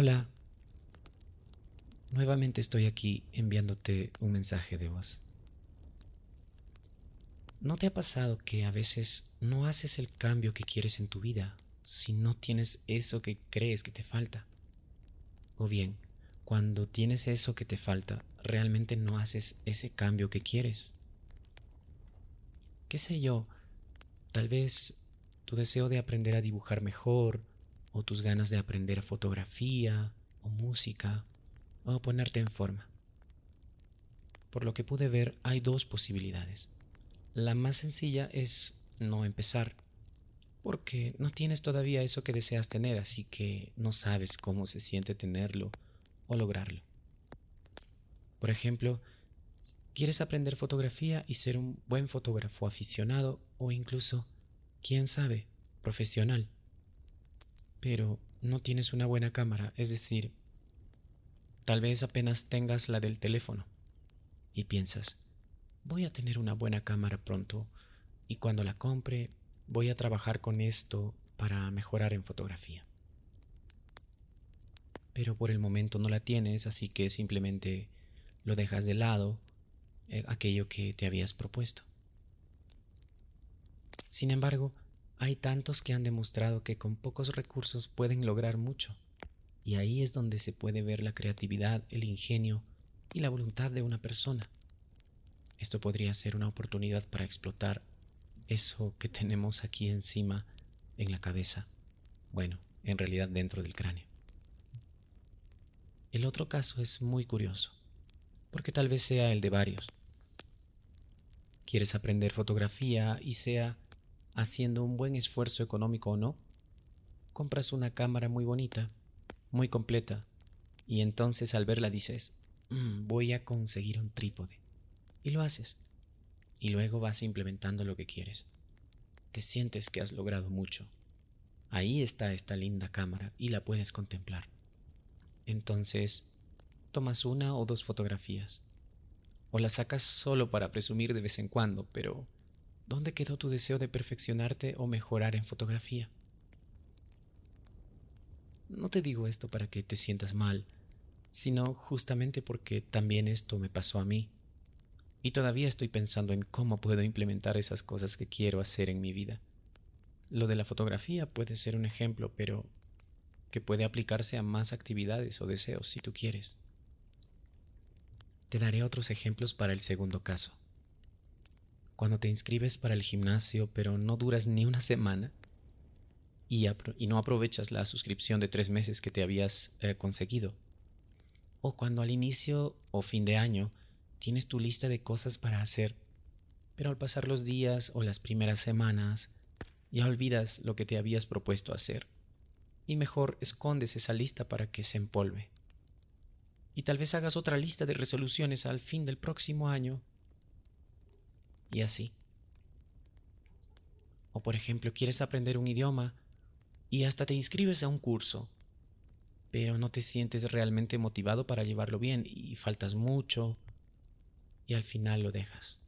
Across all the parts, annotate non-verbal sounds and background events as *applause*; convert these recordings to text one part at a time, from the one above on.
Hola. Nuevamente estoy aquí enviándote un mensaje de voz. ¿No te ha pasado que a veces no haces el cambio que quieres en tu vida si no tienes eso que crees que te falta? O bien, cuando tienes eso que te falta, realmente no haces ese cambio que quieres. ¿Qué sé yo? Tal vez tu deseo de aprender a dibujar mejor, o tus ganas de aprender fotografía, o música, o ponerte en forma. Por lo que pude ver, hay dos posibilidades. La más sencilla es no empezar, porque no tienes todavía eso que deseas tener, así que no sabes cómo se siente tenerlo o lograrlo. Por ejemplo, quieres aprender fotografía y ser un buen fotógrafo aficionado o incluso, quién sabe, profesional. Pero no tienes una buena cámara, es decir, tal vez apenas tengas la del teléfono y piensas, voy a tener una buena cámara pronto y cuando la compre voy a trabajar con esto para mejorar en fotografía. Pero por el momento no la tienes, así que simplemente lo dejas de lado, eh, aquello que te habías propuesto. Sin embargo, hay tantos que han demostrado que con pocos recursos pueden lograr mucho, y ahí es donde se puede ver la creatividad, el ingenio y la voluntad de una persona. Esto podría ser una oportunidad para explotar eso que *laughs* tenemos aquí encima en la cabeza. Bueno, en realidad dentro del cráneo. El otro caso es muy curioso, porque tal vez sea el de varios. ¿Quieres aprender fotografía y sea haciendo un buen esfuerzo económico o no? Compras una cámara muy bonita, muy completa, y entonces al verla dices, mm, voy a conseguir un trípode y lo haces. Y luego vas implementando lo que quieres. Te sientes que has logrado mucho. Ahí está esta linda cámara y la puedes contemplar. Entonces, tomas una o dos fotografías. O las sacas solo para presumir de vez en cuando, pero ¿dónde quedó tu deseo de perfeccionarte o mejorar en fotografía? No te digo esto para que te sientas mal, sino justamente porque también esto me pasó a mí. Y todavía estoy pensando en cómo puedo implementar esas cosas que quiero hacer en mi vida. Lo de la fotografía puede ser un ejemplo, pero que puede aplicarse a más actividades o deseos si tú quieres. Te daré otros ejemplos para el segundo caso. Cuando te inscribes para el gimnasio pero no duras ni una semana y, no aprovechas la suscripción de tres meses que te habías eh, conseguido. O cuando al inicio o fin de año tienes tu lista de cosas para hacer, pero al pasar los días o las primeras semanas, ya olvidas lo que te habías propuesto hacer, y mejor escondes esa lista para que se empolve. Y tal vez hagas otra lista de resoluciones al fin del próximo año, y así. O por ejemplo, quieres aprender un idioma y hasta te inscribes a un curso, pero no te sientes realmente motivado para llevarlo bien y faltas mucho y al final lo dejas.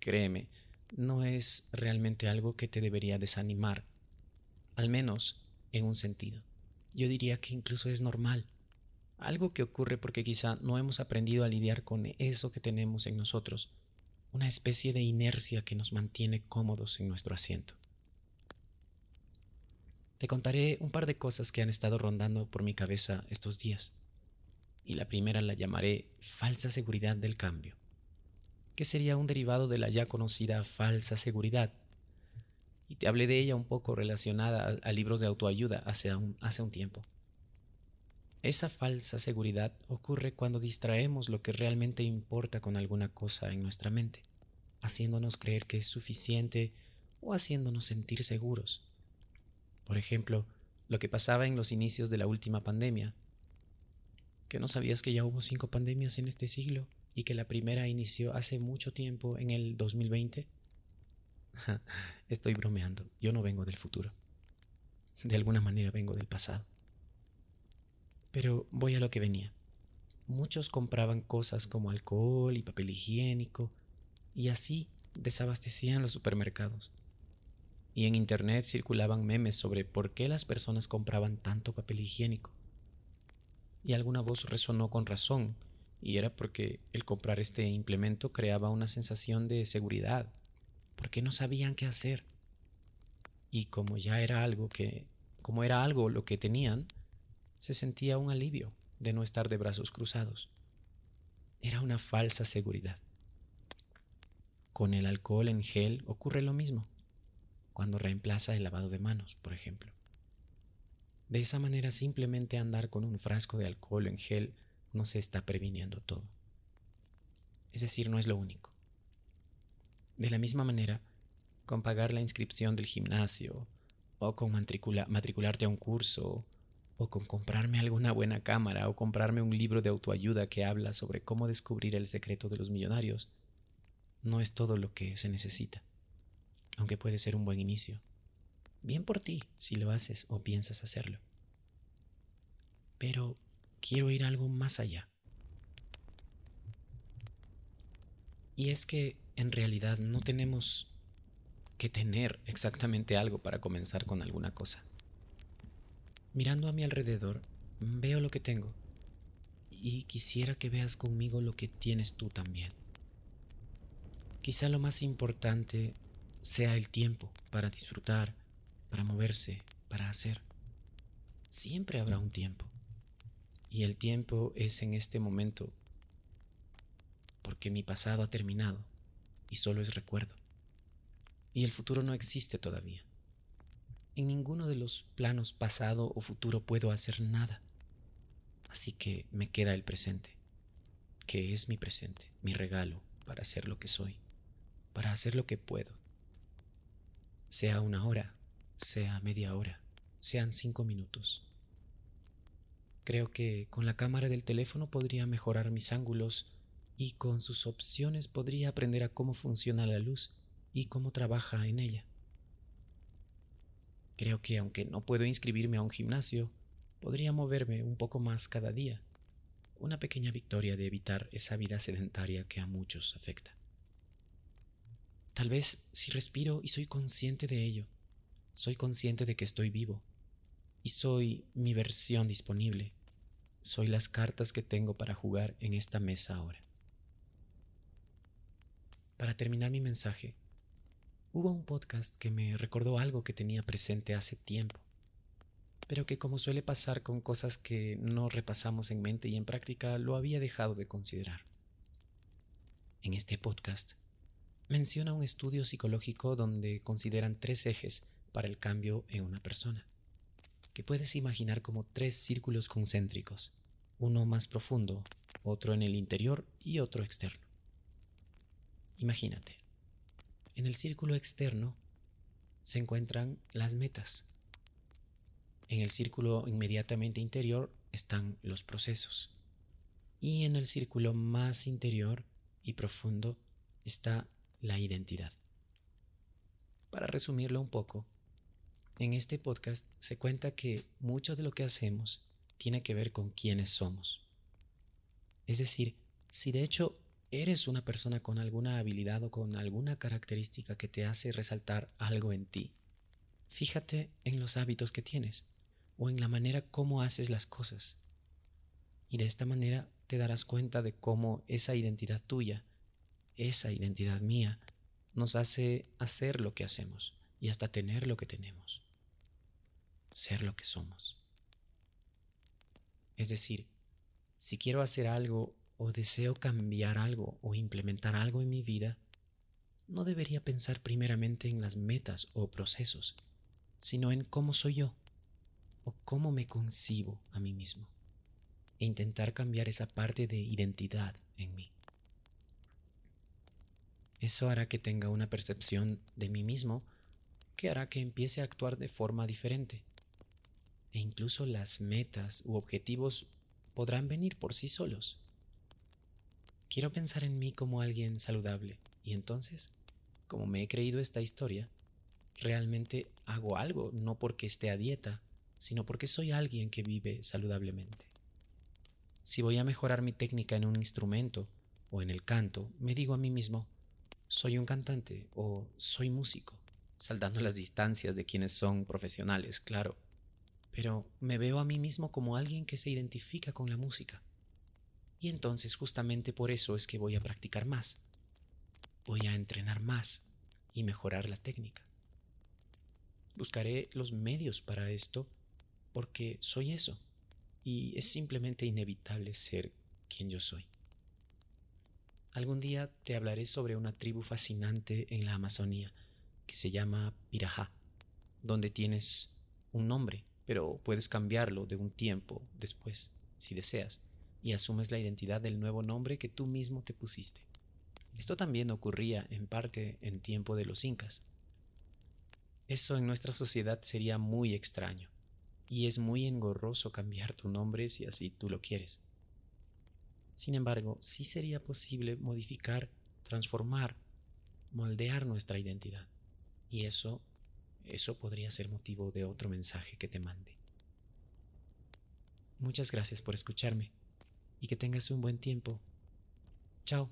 Créeme, no es realmente algo que te debería desanimar, al menos en un sentido. Yo diría que incluso es normal, algo que ocurre porque quizá no hemos aprendido a lidiar con eso que tenemos en nosotros, una especie de inercia que nos mantiene cómodos en nuestro asiento. Te contaré un par de cosas que han estado rondando por mi cabeza estos días y la primera la llamaré falsa seguridad del cambio, que sería un derivado de la ya conocida falsa seguridad. Y te hablé de ella un poco relacionada a, libros de autoayuda hace un, hace un tiempo. Esa falsa seguridad ocurre cuando distraemos lo que realmente importa con alguna cosa en nuestra mente, haciéndonos creer que es suficiente o haciéndonos sentir seguros. Por ejemplo, lo que pasaba en los inicios de la última pandemia, ¿Que no sabías que ya hubo cinco pandemias en este siglo y que la primera inició hace mucho tiempo en el 2020? *laughs* Estoy bromeando, yo no vengo del futuro. De alguna manera vengo del pasado. Pero voy a lo que venía. Muchos compraban cosas como alcohol y papel higiénico y así desabastecían los supermercados. Y en internet circulaban memes sobre por qué las personas compraban tanto papel higiénico y alguna voz resonó con razón, y era porque el comprar este implemento creaba una sensación de seguridad, porque no sabían qué hacer. Y como ya era algo que, como era algo lo que tenían, se sentía un alivio de no estar de brazos cruzados. Era una falsa seguridad. Con el alcohol en gel ocurre lo mismo, cuando reemplaza el lavado de manos, por ejemplo. De esa manera simplemente andar con un frasco de alcohol en gel no se está previniendo todo. Es decir, no es lo único. De la misma manera, con pagar la inscripción del gimnasio, o con matricularte a un curso, o con comprarme alguna buena cámara, o comprarme un libro de autoayuda que habla sobre cómo descubrir el secreto de los millonarios, no es todo lo que se necesita, aunque puede ser un buen inicio. Bien por ti si lo haces o piensas hacerlo. Pero quiero ir algo más allá. Y es que en realidad no tenemos que tener exactamente algo para comenzar con alguna cosa. Mirando a mi alrededor, veo lo que tengo y quisiera que veas conmigo lo que tienes tú también. Quizá lo más importante sea el tiempo para disfrutar, para moverse, para hacer. Siempre habrá un tiempo. Y el tiempo es en este momento, porque mi pasado ha terminado y solo es recuerdo. Y el futuro no existe todavía. En ninguno de los planos pasado o futuro puedo hacer nada. Así que me queda el presente, que es mi presente, mi regalo para ser lo que soy, para hacer lo que puedo. Sea una hora, sea media hora, sean cinco minutos. Creo que con la cámara del teléfono podría mejorar mis ángulos y con sus opciones podría aprender a cómo funciona la luz y cómo trabaja en ella. Creo que aunque no puedo inscribirme a un gimnasio, podría moverme un poco más cada día. Una pequeña victoria de evitar esa vida sedentaria que a muchos afecta. Tal vez si respiro y soy consciente de ello, soy consciente de que estoy vivo y soy mi versión disponible. Soy las cartas que tengo para jugar en esta mesa ahora. Para terminar mi mensaje, hubo un podcast que me recordó algo que tenía presente hace tiempo, pero que como suele pasar con cosas que no repasamos en mente y en práctica, lo había dejado de considerar. En este podcast menciona un estudio psicológico donde consideran tres ejes para el cambio en una persona, que puedes imaginar como tres círculos concéntricos, uno más profundo, otro en el interior y otro externo. Imagínate, en el círculo externo se encuentran las metas. En el círculo inmediatamente interior están los procesos. Y en el círculo más interior y profundo está la identidad. Para resumirlo un poco, en este podcast se cuenta que mucho de lo que hacemos tiene que ver con quiénes somos. Es decir, si de hecho eres una persona con alguna habilidad o con alguna característica que te hace resaltar algo en ti, fíjate en los hábitos que tienes o en la manera como haces las cosas. Y de esta manera te darás cuenta de cómo esa identidad tuya, esa identidad mía, nos hace hacer lo que hacemos y hasta tener lo que tenemos ser lo que somos. Es decir, si quiero hacer algo o deseo cambiar algo o implementar algo en mi vida, no debería pensar primeramente en las metas o procesos, sino en cómo soy yo o cómo me concibo a mí mismo e intentar cambiar esa parte de identidad en mí. Eso hará que tenga una percepción de mí mismo que hará que empiece a actuar de forma diferente e incluso las metas u objetivos podrán venir por sí solos. Quiero pensar en mí como alguien saludable y entonces, como me he creído esta historia, realmente hago algo no porque esté a dieta, sino porque soy alguien que vive saludablemente. Si voy a mejorar mi técnica en un instrumento o en el canto, me digo a mí mismo, soy un cantante o soy músico, saltando las distancias de quienes son profesionales, claro pero me veo a mí mismo como alguien que se identifica con la música. Y entonces justamente por eso es que voy a practicar más. Voy a entrenar más y mejorar la técnica. Buscaré los medios para esto porque soy eso y es simplemente inevitable ser quien yo soy. Algún día te hablaré sobre una tribu fascinante en la Amazonía que se llama Pirajá, donde tienes un nombre, pero puedes cambiarlo de un tiempo después, si deseas, y asumes la identidad del nuevo nombre que tú mismo te pusiste. Esto también ocurría en parte en tiempo de los incas. Eso en nuestra sociedad sería muy extraño, y es muy engorroso cambiar tu nombre si así tú lo quieres. Sin embargo, sí sería posible modificar, transformar, moldear nuestra identidad. Y eso, eso podría ser motivo de otro mensaje que te mande. Muchas gracias por escucharme y que tengas un buen tiempo. Chao.